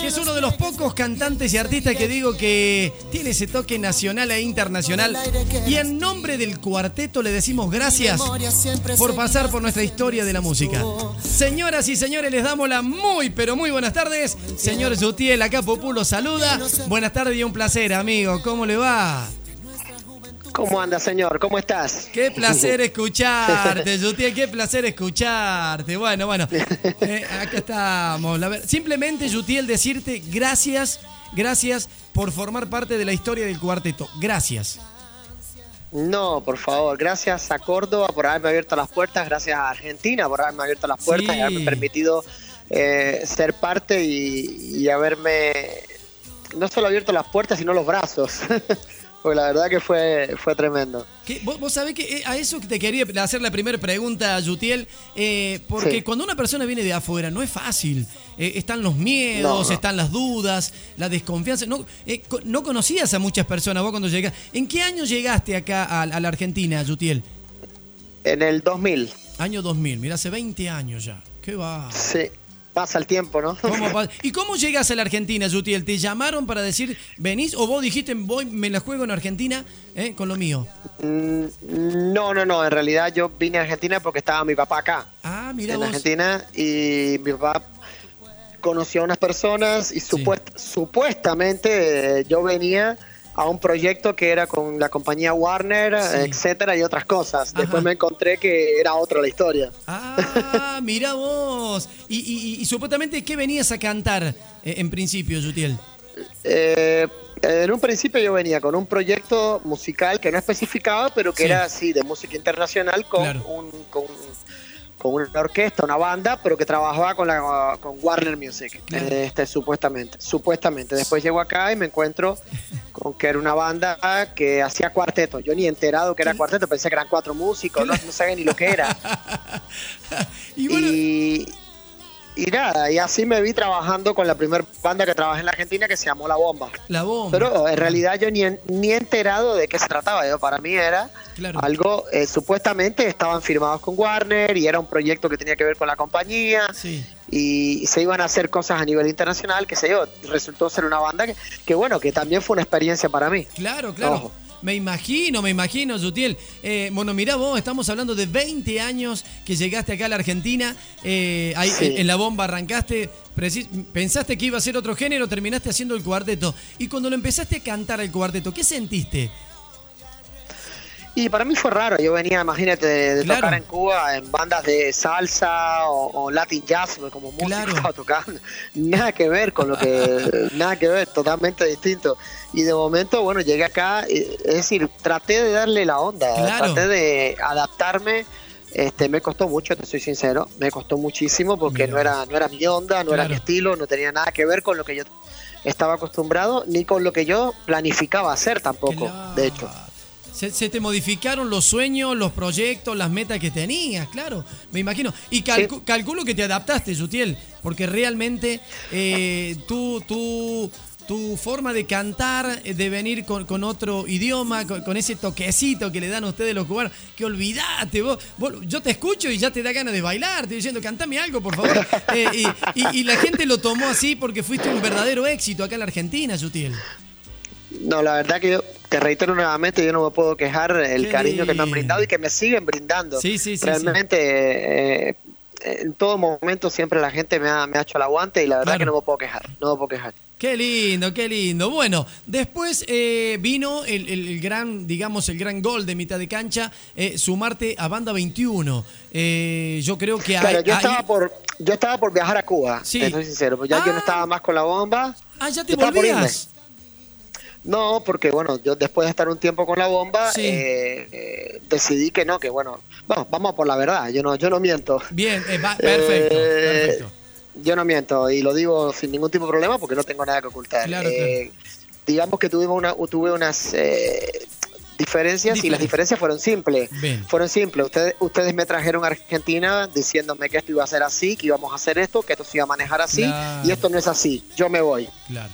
Que es uno de los pocos cantantes y artistas que digo que tiene ese toque nacional e internacional. Y en nombre del cuarteto le decimos gracias por pasar por nuestra historia de la música. Señoras y señores, les damos la muy, pero muy buenas tardes. Señor Yutiel, acá Populo saluda. Buenas tardes y un placer, amigo. ¿Cómo le va? ¿Cómo anda, señor? ¿Cómo estás? Qué placer escucharte, Yutiel, qué placer escucharte. Bueno, bueno, eh, acá estamos. La ver- Simplemente, Yutiel, decirte gracias, gracias por formar parte de la historia del cuarteto. Gracias. No, por favor, gracias a Córdoba por haberme abierto las puertas, gracias a Argentina por haberme abierto las puertas Sí. y haberme permitido eh, ser parte y, y haberme no solo abierto las puertas, sino los brazos. Porque la verdad que fue, fue tremendo. Vos, vos sabés que eh, a eso te quería hacer la primera pregunta, Yutiel, eh, porque Sí. cuando una persona viene de afuera no es fácil. Eh, están los miedos, No, no. están las dudas, la desconfianza. No, eh, no conocías a muchas personas vos cuando llegaste. ¿En qué año llegaste acá a, a la Argentina, Yutiel? En el 2000, Año 2000, mira, hace 20 años ya. ¿Qué va? sí, pasa el tiempo, ¿no? ¿Cómo pa- ¿Y cómo llegas a la Argentina, Yutiel? ¿Te llamaron para decir, venís o vos dijiste, voy, me la juego en Argentina eh, con lo mío? Mm, No, no, no, en realidad yo vine a Argentina porque estaba mi papá acá. Ah, mira en vos. Argentina y mi papá conoció a unas personas y supuest- supuestamente eh, yo venía a un proyecto que era con la compañía Warner, Sí. etcétera, y otras cosas. Después Ajá. me encontré que era otra la historia. Ah, mira vos. Y, y- y- y supuestamente, ¿qué venías a cantar eh, en principio, Yutiel? Eh, en un principio yo venía con un proyecto musical que no especificaba, pero que Sí. era así, de música internacional, con, Claro. un, con, con una orquesta, una banda, pero que trabajaba con, la, con Warner Music, este, supuestamente. Supuestamente. Después llego acá y me encuentro con que era una banda que hacía cuarteto. Yo ni enterado que era cuarteto, pensé que eran cuatro músicos, no, no sabía ni lo que era. y bueno, Y, y nada, y así me vi trabajando con la primera banda que trabajé en la Argentina que se llamó La Bomba. la bomba. Pero en realidad yo ni, ni enterado de qué se trataba. Yo, para mí era Claro. algo, eh, supuestamente estaban firmados con Warner y era un proyecto que tenía que ver con la compañía Sí. y se iban a hacer cosas a nivel internacional, qué sé yo. Resultó ser una banda que, que bueno, que también fue una experiencia para mí. Claro, claro. Ojo. Me imagino, me imagino, Yutiel. Eh, bueno, mirá vos, estamos hablando de 20 años que llegaste acá a la Argentina. eh, ahí Sí. en, la bomba arrancaste. pensaste que iba a ser otro género, terminaste haciendo el cuarteto. Y cuando lo empezaste a cantar el cuarteto, ¿qué sentiste? Y para mí fue raro, yo venía, imagínate, de, de Claro. tocar en Cuba en bandas de salsa o, o Latin jazz, como músico Claro. estaba tocando. Nada que ver con lo que, nada que ver, totalmente distinto. Y de momento, bueno, llegué acá, eh, es decir, traté de darle la onda, Claro. traté de adaptarme. Este, me costó mucho, te soy sincero, me costó muchísimo porque Mira no era, no era mi onda, no era mi estilo, no tenía nada que ver con lo que yo estaba acostumbrado, ni con lo que yo planificaba hacer tampoco, Claro. de hecho. Se, se te modificaron los sueños, los proyectos, las metas que tenías, claro, me imagino. Y calcu- Sí. calculo que te adaptaste, Yutiel, porque realmente eh, tú, tú, tu forma de cantar, eh, de venir con, con otro idioma, con, con ese toquecito que le dan a ustedes los cubanos, que olvidate, vos, vos- yo te escucho y ya te da ganas de bailar, te diciendo, cantame algo, por favor. Eh, y, y- y la gente lo tomó así porque fuiste un verdadero éxito acá en la Argentina, Yutiel. No, la verdad que yo te reitero nuevamente, yo no me puedo quejar el Qué cariño que me han brindado y que me siguen brindando. Sí, sí, sí, Realmente, eh, en todo momento siempre la gente me ha, me ha hecho el aguante y la verdad Claro. que no me puedo quejar, no me puedo quejar. Qué lindo, qué lindo. Bueno, después eh, vino el, el- el gran, digamos, el gran gol de mitad de cancha, eh, sumarte a Banda 21. Eh, yo creo que Claro, hay- yo hay- estaba por yo estaba por viajar a Cuba, Sí. te soy sincero, ya yo Ah. no estaba más con la bomba. Ah, ya te volvías. No, porque bueno, yo después de estar un tiempo con la bomba, Sí. eh, eh, decidí que no, que bueno, bueno, vamos por la verdad, yo no, yo no miento. Bien, eh, va- perfecto, perfecto. Yo no miento y lo digo sin ningún tipo de problema porque no tengo nada que ocultar. Claro, Eh, Digamos que tuvimos una, tuve unas eh, diferencias y las diferencias fueron simples. Bien. Fueron simples. Ustedes, ustedes me trajeron a Argentina diciéndome que esto iba a ser así, que íbamos a hacer esto, que esto se iba a manejar así Claro. y esto no es así. Yo me voy. Claro,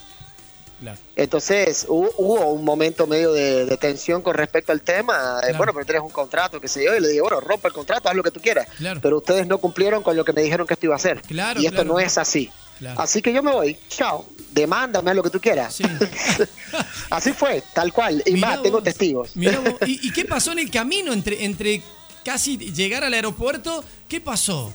claro. Entonces hubo, hubo un momento medio de, de tensión con respecto al tema. de, Claro. Bueno, pero tienes un contrato, qué sé yo. Y le digo, bueno, rompa el contrato, haz lo que tú quieras. Claro. Pero ustedes no cumplieron con lo que me dijeron que esto iba a hacer. Claro, y esto no es así. Así que yo me voy, chao, demándame lo que tú quieras. Así fue, tal cual. Y más, tengo testigos. ¿Y, qué pasó en el camino entre, entre casi llegar al aeropuerto? ¿Qué pasó?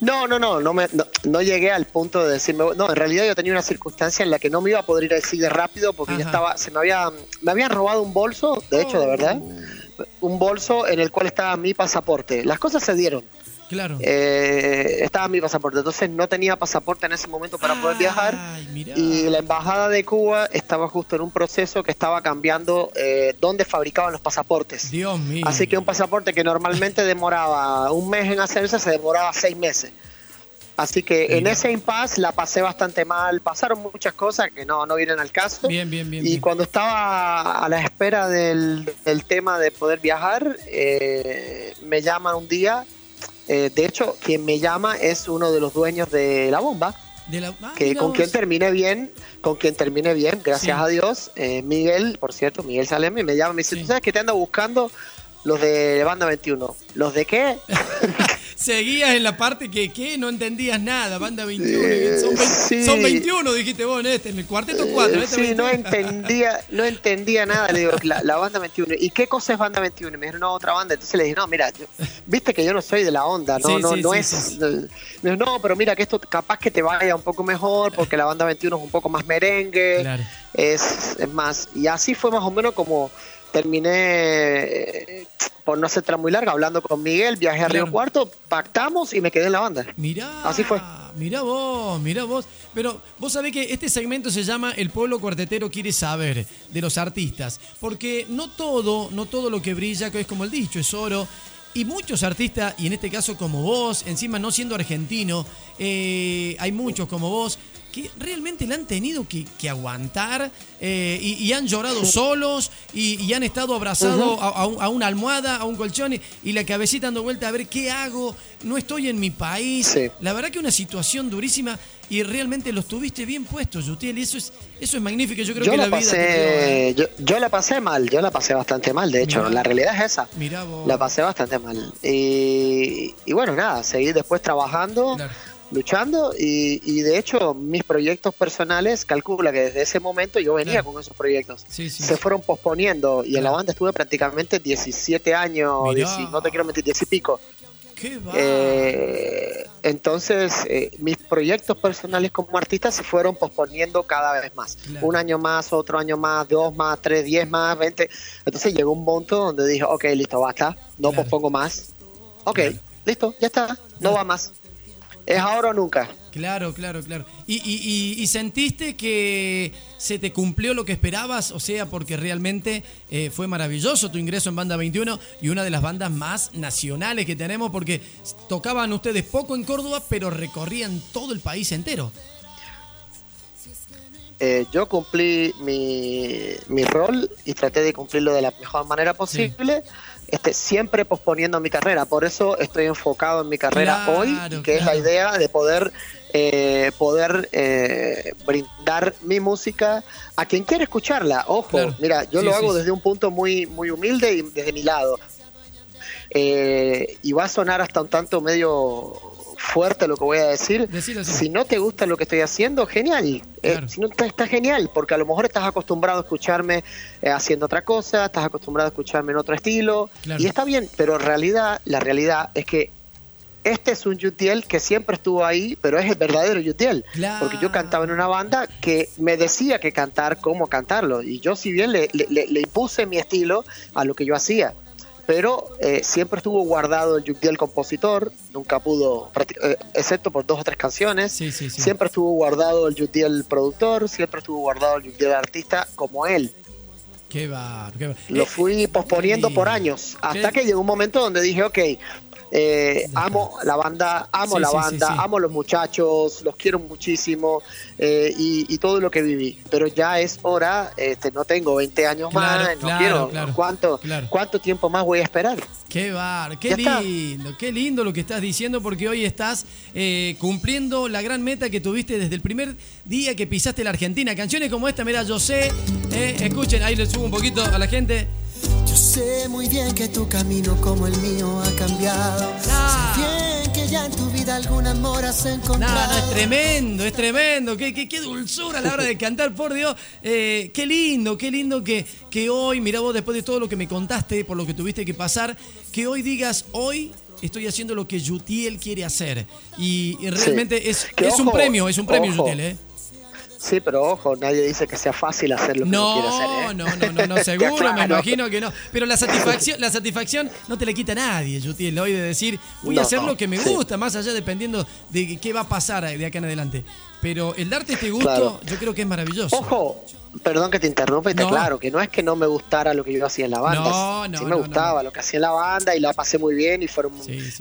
No, no, no, no, me, no, llegué al punto de decirme, no, en realidad yo tenía una circunstancia en la que no me iba a poder ir así de rápido porque ya estaba, se me había, me habían robado un bolso, de hecho, de verdad, oh. un bolso en el cual estaba mi pasaporte. Las cosas se dieron. Claro. Eh, estaba mi pasaporte, entonces no tenía pasaporte en ese momento para poder viajar y la embajada de Cuba estaba justo en un proceso que estaba cambiando eh, dónde fabricaban los pasaportes. Dios mío. Así que un pasaporte que normalmente demoraba un mes en hacerse se demoraba seis meses. Así que en ese impasse la pasé bastante mal. Pasaron muchas cosas que no, no vienen al caso. Bien, bien, bien. Y cuando estaba a la espera del, tema de poder viajar, eh, me llaman un día eh, de hecho, quien me llama es uno de los dueños de la bomba. De la, ah, que con quien termine bien, con quien termine bien, gracias a Dios. Eh, Miguel, por cierto, Miguel Salem, me llama y me dice, ¿tú sabes que te ando buscando los de Banda 21? ¿Los de qué? seguías en la parte que, ¿qué? No entendías nada, banda 21. son, 21, dijiste vos en este, en el cuarteto 4. Este sí, no entendía, no entendía nada. Le digo, la, banda 21. ¿Y qué cosa es banda 21? me dijeron, no, otra banda. Entonces le dije, no, mira, viste que yo no soy de la onda, no, no, no es. Me dijo, no, pero mira que esto capaz que te vaya un poco mejor porque la banda 21 es un poco más merengue. Es, es más. Y así fue más o menos como terminé, por no ser tan muy larga, hablando con Miguel, viajé a Río Cuarto, pactamos y me quedé en la banda. Mirá, así fue. Mirá vos, mirá vos. Pero vos sabés que este segmento se llama El pueblo cuartetero quiere saber de los artistas, porque no todo, no todo lo que brilla, que es como el dicho, es oro. Y muchos artistas, y en este caso como vos, encima no siendo argentino, eh, hay muchos como vos, que realmente le han tenido que, aguantar eh, y, han llorado solos y, han estado abrazados a, una almohada, a un colchón y, la cabecita dando vuelta a ver qué hago, no estoy en mi país. La verdad que una situación durísima y realmente los tuviste bien puestos, Yutiel, y eso es, eso es magnífico. Yo creo que la, vida. yo, la pasé mal, yo la pasé bastante mal, de hecho, la realidad es esa. La pasé bastante mal. Y, bueno, nada, seguí después trabajando luchando y, de hecho mis proyectos personales, calcula que desde ese momento yo venía con esos proyectos. Se fueron posponiendo y en la banda estuve prácticamente 17 años, no te quiero mentir, 10 y pico. Eh, entonces, eh, mis proyectos personales como artista se fueron posponiendo cada vez más. Un año más, otro año más, dos más, tres, diez más, veinte. Entonces llegó un punto donde dije, ok, listo, basta, no pospongo más. Ok, listo, ya está, no va más es ahora o nunca. Claro, claro, claro. ¿Y, sentiste que se te cumplió lo que esperabas? O sea, porque realmente eh, fue maravilloso tu ingreso en Banda 21 y una de las bandas más nacionales que tenemos porque tocaban ustedes poco en Córdoba, pero recorrían todo el país entero. Eh, yo cumplí mi, rol y traté de cumplirlo de la mejor manera posible. Este, siempre posponiendo mi carrera. Por eso estoy enfocado en mi carrera hoy, que es la idea de poder, eh, poder eh, brindar mi música a quien quiera escucharla. Ojo, mira, yo lo hago desde un punto muy, muy humilde y desde mi lado. Eh, y va a sonar hasta un tanto medio fuerte lo que voy a decir. Si no te gusta lo que estoy haciendo, genial. Eh, si no está, genial, porque a lo mejor estás acostumbrado a escucharme eh, haciendo otra cosa, estás acostumbrado a escucharme en otro estilo, y está bien, pero en realidad, la realidad es que este es un Yutiel que siempre estuvo ahí, pero es el verdadero Yutiel. Porque yo cantaba en una banda que me decía que cantar, cómo cantarlo. Y yo, si bien le, le impuse mi estilo a lo que yo hacía pero eh, siempre estuvo guardado el Yukdi el compositor, nunca pudo, eh, excepto por dos o tres canciones, siempre estuvo guardado el Yukdi el productor, siempre estuvo guardado el Yukdi el artista como él. Qué va, Lo fui posponiendo por años, hasta que llegó un momento donde dije, ok, eh, amo la banda, amo la banda, amo los muchachos, los quiero muchísimo eh, y, todo lo que viví. Pero ya es hora, este, no tengo 20 años más, no quiero. ¿Cuánto, ¿Cuánto tiempo más voy a esperar? Qué bar, qué lindo, qué lindo lo que estás diciendo porque hoy estás eh, cumpliendo la gran meta que tuviste desde el primer día que pisaste la Argentina. Canciones como esta, mira, yo sé, escuchen, ahí le subo un poquito a la gente. Yo sé muy bien que tu camino como el mío ha cambiado. Sé bien que ya en tu vida algún amor has encontrado. No, no, es tremendo, es tremendo. Qué, qué, qué dulzura a la hora de cantar, por Dios. Eh, qué lindo, qué lindo que, que hoy, mira vos, después de todo lo que me contaste, por lo que tuviste que pasar, que hoy digas, hoy estoy haciendo lo que Yutiel quiere hacer. Y, realmente es, es un premio, es un premio, Yutiel, ¿eh? Sí, pero ojo, nadie dice que sea fácil hacer lo que no, quiere hacer. ¿eh? No, no, no, no, seguro, me imagino que no. Pero la satisfacción, la satisfacción no te la quita nadie, Yutiel, hoy de decir, voy a hacer lo que me gusta, más allá dependiendo de qué va a pasar de acá en adelante. Pero el darte este gusto, yo creo que es maravilloso. Ojo, Perdón que te interrumpa te claro, que no es que no me gustara lo que yo hacía en la banda. No, no, sí me gustaba lo que hacía en la banda y la pasé muy bien y fueron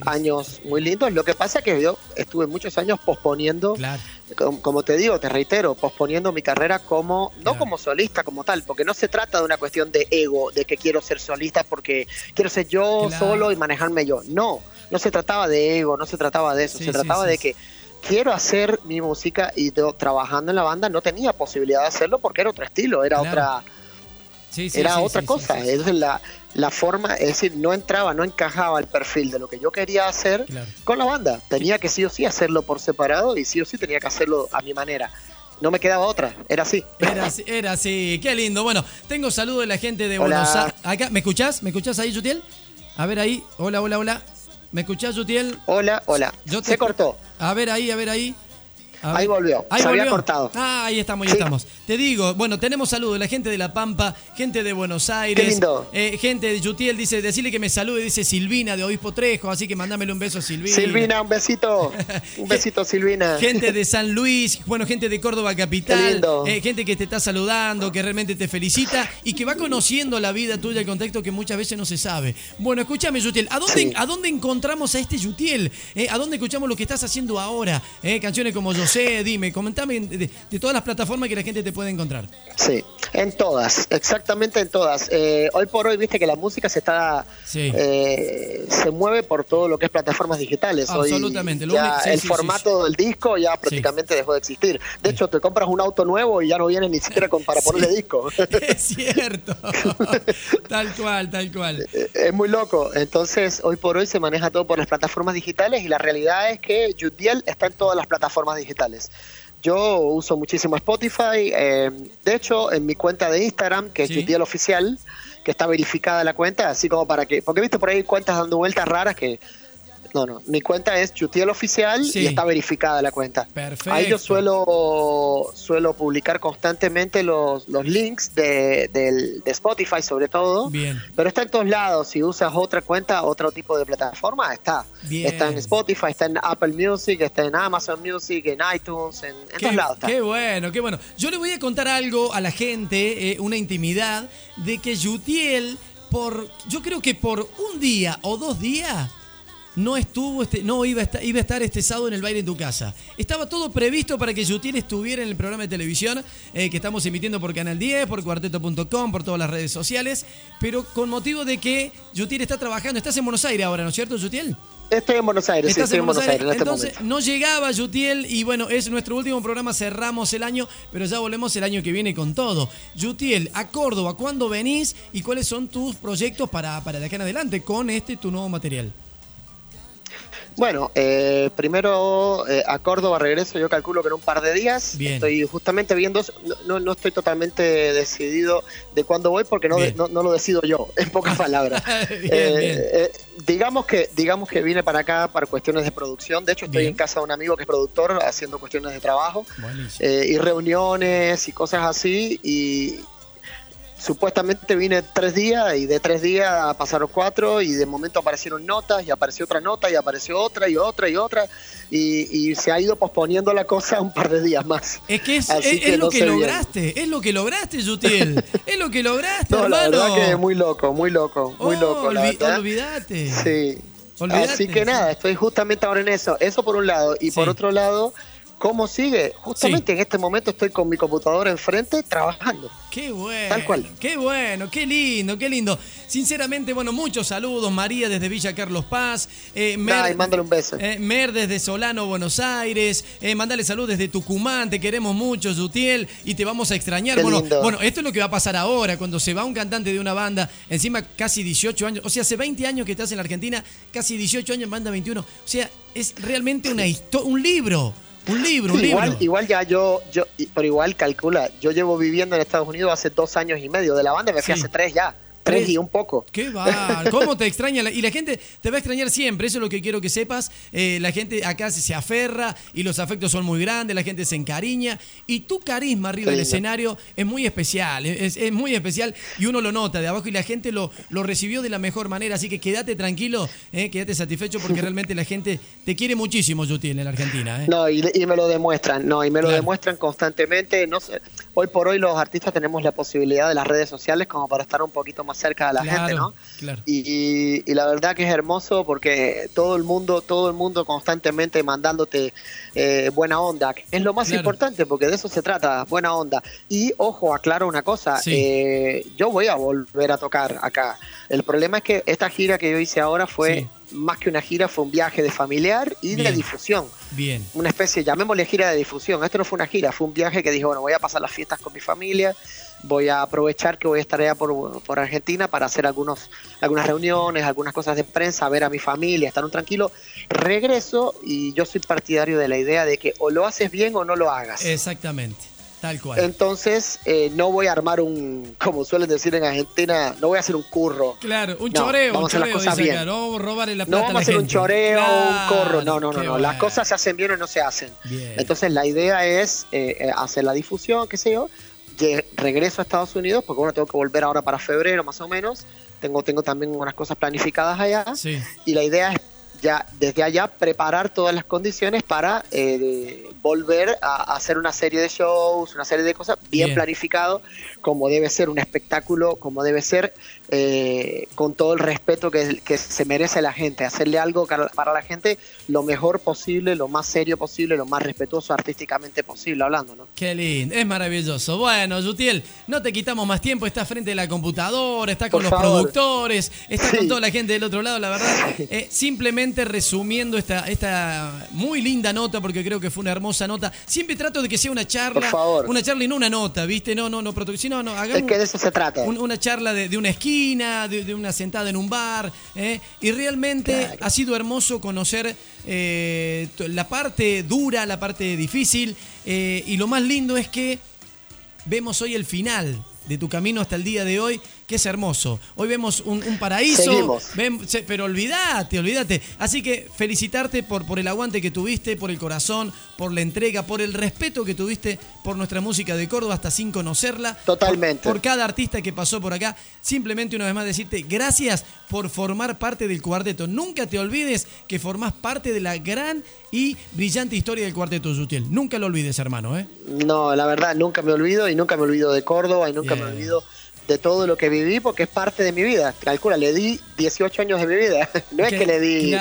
años muy lindos. Lo que pasa es que yo estuve muchos años posponiendo, como, te digo, te reitero, posponiendo mi carrera como, no como solista como tal, porque no se trata de una cuestión de ego, de que quiero ser solista porque quiero ser yo solo y manejarme yo. No, no se trataba de ego, no se trataba de eso, se trataba de que quiero hacer mi música y trabajando en la banda no tenía posibilidad de hacerlo porque era otro estilo, era otra era otra cosa. Es la, la forma, es decir, no entraba, no encajaba el perfil de lo que yo quería hacer con la banda. Tenía que sí o sí hacerlo por separado y sí o sí tenía que hacerlo a mi manera. No me quedaba otra, era así. Era así, era así. qué lindo. Bueno, tengo saludo de la gente de Buenos Aires. Acá, ¿me escuchás? ¿Me escuchás ahí, Jutiel? A ver ahí. Hola, hola, hola. ¿Me escuchás, Jutiel? Hola, hola. Se cortó. A ver ahí, a ver ahí. Ahí volvió. Ahí Se había cortado. Ah, ahí estamos, ahí estamos. Te digo, bueno, tenemos saludos de la gente de La Pampa, gente de Buenos Aires. Qué lindo. Eh, gente de Yutiel, dice, decirle que me salude, dice Silvina de Obispo Trejo, así que mándamele un beso a Silvina. Silvina, un besito. Un besito, Silvina. Gente de San Luis, bueno, gente de Córdoba Capital. Eh, gente que te está saludando, que realmente te felicita y que va conociendo la vida tuya, el contexto que muchas veces no se sabe. Bueno, escúchame, Yutiel, ¿a dónde, ¿a dónde encontramos a este Yutiel? Eh, ¿A dónde escuchamos lo que estás haciendo ahora? canciones como Yo sé, dime, comentame de, todas las plataformas que la gente te puede encontrar. Sí, en todas, exactamente en todas. Eh, hoy por hoy, viste que la música se está eh, se mueve por todo lo que es plataformas digitales. Absolutamente. ya el formato del disco ya prácticamente dejó de existir. De hecho, te compras un auto nuevo y ya no viene ni siquiera con, para ponerle disco. Es cierto. tal cual, tal cual. Eh, es muy loco. Entonces, hoy por hoy se maneja todo por las plataformas digitales y la realidad es que Judiel está en todas las plataformas digitales. Yo uso muchísimo Spotify. Eh, de hecho, en mi cuenta de Instagram, que es ¿Sí? Oficial, que está verificada la cuenta, así como para que. Porque he visto por ahí cuentas dando vueltas raras que no, no. Mi cuenta es Chutiel Oficial y está verificada la cuenta. Perfecto. Ahí yo suelo, suelo publicar constantemente los, los links de, Spotify, sobre todo. Bien. Pero está en todos lados. Si usas otra cuenta, otro tipo de plataforma, está. Está en Spotify, está en Apple Music, está en Amazon Music, en iTunes, en, todos lados. Qué bueno, qué bueno. Yo le voy a contar algo a la gente, eh, una intimidad, de que Jutiel, por, yo creo que por un día o dos días no estuvo, este, no iba a, estar, iba a estar este sábado en el baile en tu casa. Estaba todo previsto para que Yutil estuviera en el programa de televisión eh, que estamos emitiendo por Canal 10, por cuarteto.com, por todas las redes sociales, pero con motivo de que Yutil está trabajando. Estás en Buenos Aires ahora, ¿no es cierto, Yutiel? Estoy en Buenos Aires, sí, estoy en Buenos Aires, en este Entonces, no llegaba Yutiel y bueno, es nuestro último programa, cerramos el año, pero ya volvemos el año que viene con todo. Yutiel, a Córdoba, ¿cuándo venís y cuáles son tus proyectos para, para de acá en adelante con este tu nuevo material? Bueno, eh, primero eh, a Córdoba regreso, yo calculo que en un par de días. Estoy justamente viendo, no, no estoy totalmente decidido de cuándo voy porque no, no, lo decido yo, en pocas palabras. Eh, digamos que digamos que vine para acá para cuestiones de producción. De hecho, estoy en casa de un amigo que es productor haciendo cuestiones de trabajo y reuniones y cosas así. Y, supuestamente vine tres días y de tres días pasaron cuatro y de momento aparecieron notas y apareció otra nota y apareció otra y otra y otra y, se ha ido posponiendo la cosa un par de días más. Es que es, lo que lograste, es lo que lograste, Yutiel, es lo que lograste, no, hermano. La verdad que muy loco, muy loco, muy oh, loco. olvídate. Sí. Así que nada, estoy justamente ahora en eso. Eso por un lado. Y por otro lado, ¿Cómo sigue? Justamente en este momento estoy con mi computadora enfrente trabajando. Qué bueno. Tal cual. Qué bueno, qué lindo, qué lindo. Sinceramente, bueno, muchos saludos. María desde Villa Carlos Paz. Eh, Mer, mándale un beso. Eh, Mer desde Solano, Buenos Aires. Eh, mándale salud desde Tucumán. Te queremos mucho, Zutiel. Y te vamos a extrañar. bueno, bueno, esto es lo que va a pasar ahora. Cuando se va un cantante de una banda, encima casi 18 años. O sea, hace 20 años que estás en la Argentina, casi 18 años en banda 21. O sea, es realmente una un libro. Un libro, un igual, libro. Igual ya yo, yo, pero igual calcula, yo llevo viviendo en Estados Unidos hace dos años y medio de la banda, me fui hace tres ya y un poco. Qué va, ¿cómo te extraña? Y la gente te va a extrañar siempre, eso es lo que quiero que sepas. Eh, la gente acá se, aferra y los afectos son muy grandes, la gente se encariña y tu carisma arriba del escenario es muy especial, es, muy especial y uno lo nota de abajo y la gente lo, lo recibió de la mejor manera, así que quédate tranquilo, eh, quédate satisfecho porque realmente la gente te quiere muchísimo, Yuti, en la Argentina. Eh. No, y, me lo demuestran, no, y me lo demuestran constantemente. No sé, hoy por hoy los artistas tenemos la posibilidad de las redes sociales como para estar un poquito más cerca de la gente, ¿no? Y, la verdad que es hermoso porque todo el mundo, todo el mundo constantemente mandándote eh, buena onda, es lo más importante porque de eso se trata, buena onda. Y ojo, aclaro una cosa, eh, yo voy a volver a tocar acá. El problema es que esta gira que yo hice ahora fue más que una gira, fue un viaje de familiar y de difusión. Bien. Una especie, llamémosle gira de difusión. Esto no fue una gira, fue un viaje que dije, bueno, voy a pasar las fiestas con mi familia, voy a aprovechar que voy a estar allá por, por Argentina para hacer algunos, algunas reuniones, algunas cosas de prensa, ver a mi familia, estar un tranquilo. Regreso y yo soy partidario de la idea de que o lo haces bien o no lo hagas. Exactamente. Tal cual. Entonces, eh, no voy a armar un, como suelen decir en Argentina, no voy a hacer un curro. Claro, un choreo. Vamos a hacer las cosas bien. no robarle la plata no vamos a, hacer un choreo, un corro. No, no, no, no. Las cosas se hacen bien o no se hacen. Entonces, la idea es eh, eh, hacer la difusión, qué sé yo. Regreso a Estados Unidos, porque bueno, tengo que volver ahora para febrero más o menos. Tengo, tengo también unas cosas planificadas allá. Y la idea es ya desde allá preparar todas las condiciones para eh, volver a, hacer una serie de shows, una serie de cosas bien, planificado, como debe ser un espectáculo, como debe ser eh, con todo el respeto que, que, se merece la gente, hacerle algo para la gente lo mejor posible, lo más serio posible, lo más respetuoso artísticamente posible, hablando, ¿no? Qué lindo, es maravilloso. Bueno, Yutiel, no te quitamos más tiempo, estás frente a la computadora, está con los productores, está con toda la gente del otro lado, la verdad. Eh, simplemente resumiendo esta, esta muy linda nota, porque creo que fue una hermosa nota. Siempre trato de que sea una charla, Por favor. una charla y no una nota, ¿viste? No, no, no, no, no, hagamos. Es que de eso se trata. una charla de, una esquina, de, una sentada en un bar, ¿eh? y realmente ha sido hermoso conocer eh, la parte dura, la parte difícil, eh, y lo más lindo es que vemos hoy el final de tu camino hasta el día de hoy que es hermoso. Hoy vemos un, paraíso, pero olvídate, olvídate. Así que felicitarte por, por el aguante que tuviste, por el corazón, por la entrega, por el respeto que tuviste por nuestra música de Córdoba hasta sin conocerla. Totalmente. Por, cada artista que pasó por acá. Simplemente una vez más decirte gracias por formar parte del cuarteto. Nunca te olvides que formás parte de la gran y brillante historia del cuarteto Yutiel. Nunca lo olvides, hermano. ¿eh? No, la verdad, nunca me olvido y nunca me olvido de Córdoba y nunca me olvido de todo lo que viví porque es parte de mi vida. Calcula, le di 18 años de mi vida. No es que le di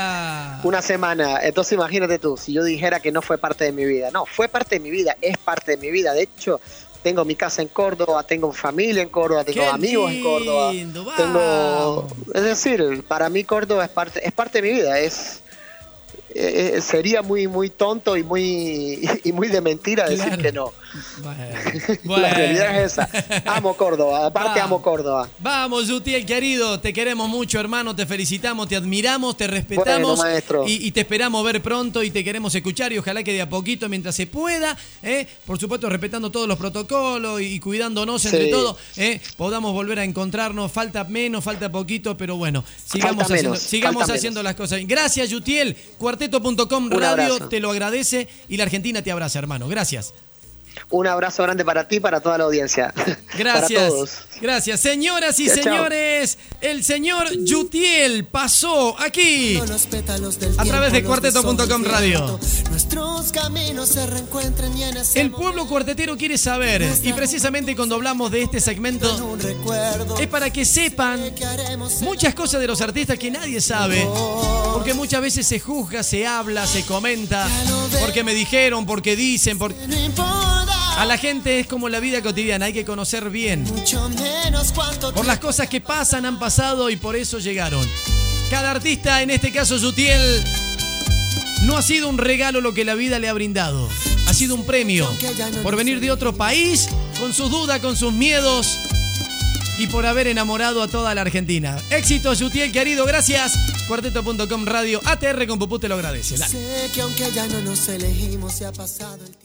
una semana. Entonces imagínate tú, si yo dijera que no fue parte de mi vida. No, fue parte de mi vida, es parte de mi vida. De hecho, tengo mi casa en Córdoba, tengo familia en Córdoba, tengo amigos en Córdoba. Tengo, es decir, para mí Córdoba es parte, es parte de mi vida, es eh, eh, sería muy muy tonto y muy y muy de mentira decir que no. La realidad es esa. Amo Córdoba, aparte amo Córdoba. Vamos, Yutiel, querido, te queremos mucho, hermano, te felicitamos, te admiramos, te respetamos y, te esperamos ver pronto y te queremos escuchar y ojalá que de a poquito, mientras se pueda, ¿eh? por supuesto respetando todos los protocolos y, cuidándonos entre todos, ¿eh? podamos volver a encontrarnos. Falta menos, falta poquito, pero bueno, sigamos haciendo, sigamos haciendo las cosas. Gracias, Yutiel. Cuarteto.com Radio te lo agradece y la Argentina te abraza, hermano. Gracias. Un abrazo grande para ti y para toda la audiencia. Gracias. Gracias. Señoras y señores, el señor Yutiel pasó aquí a través de cuarteto.com radio. El pueblo cuartetero quiere saber, y precisamente cuando hablamos de este segmento, es para que sepan muchas cosas de los artistas que nadie sabe. Porque muchas veces se juzga, se habla, se comenta, porque me dijeron, porque dicen, porque... A la gente es como la vida cotidiana, hay que conocer bien. Por las cosas que pasan, han pasado y por eso llegaron. Cada artista, en este caso Sutiel, no ha sido un regalo lo que la vida le ha brindado. Ha sido un premio por venir de otro país, con sus dudas, con sus miedos y por haber enamorado a toda la Argentina. Éxito, Jutiel, querido, gracias. Cuarteto.com Radio ATR con Pupú te lo agradece. Sé que aunque ya no nos elegimos, se ha pasado el tiempo.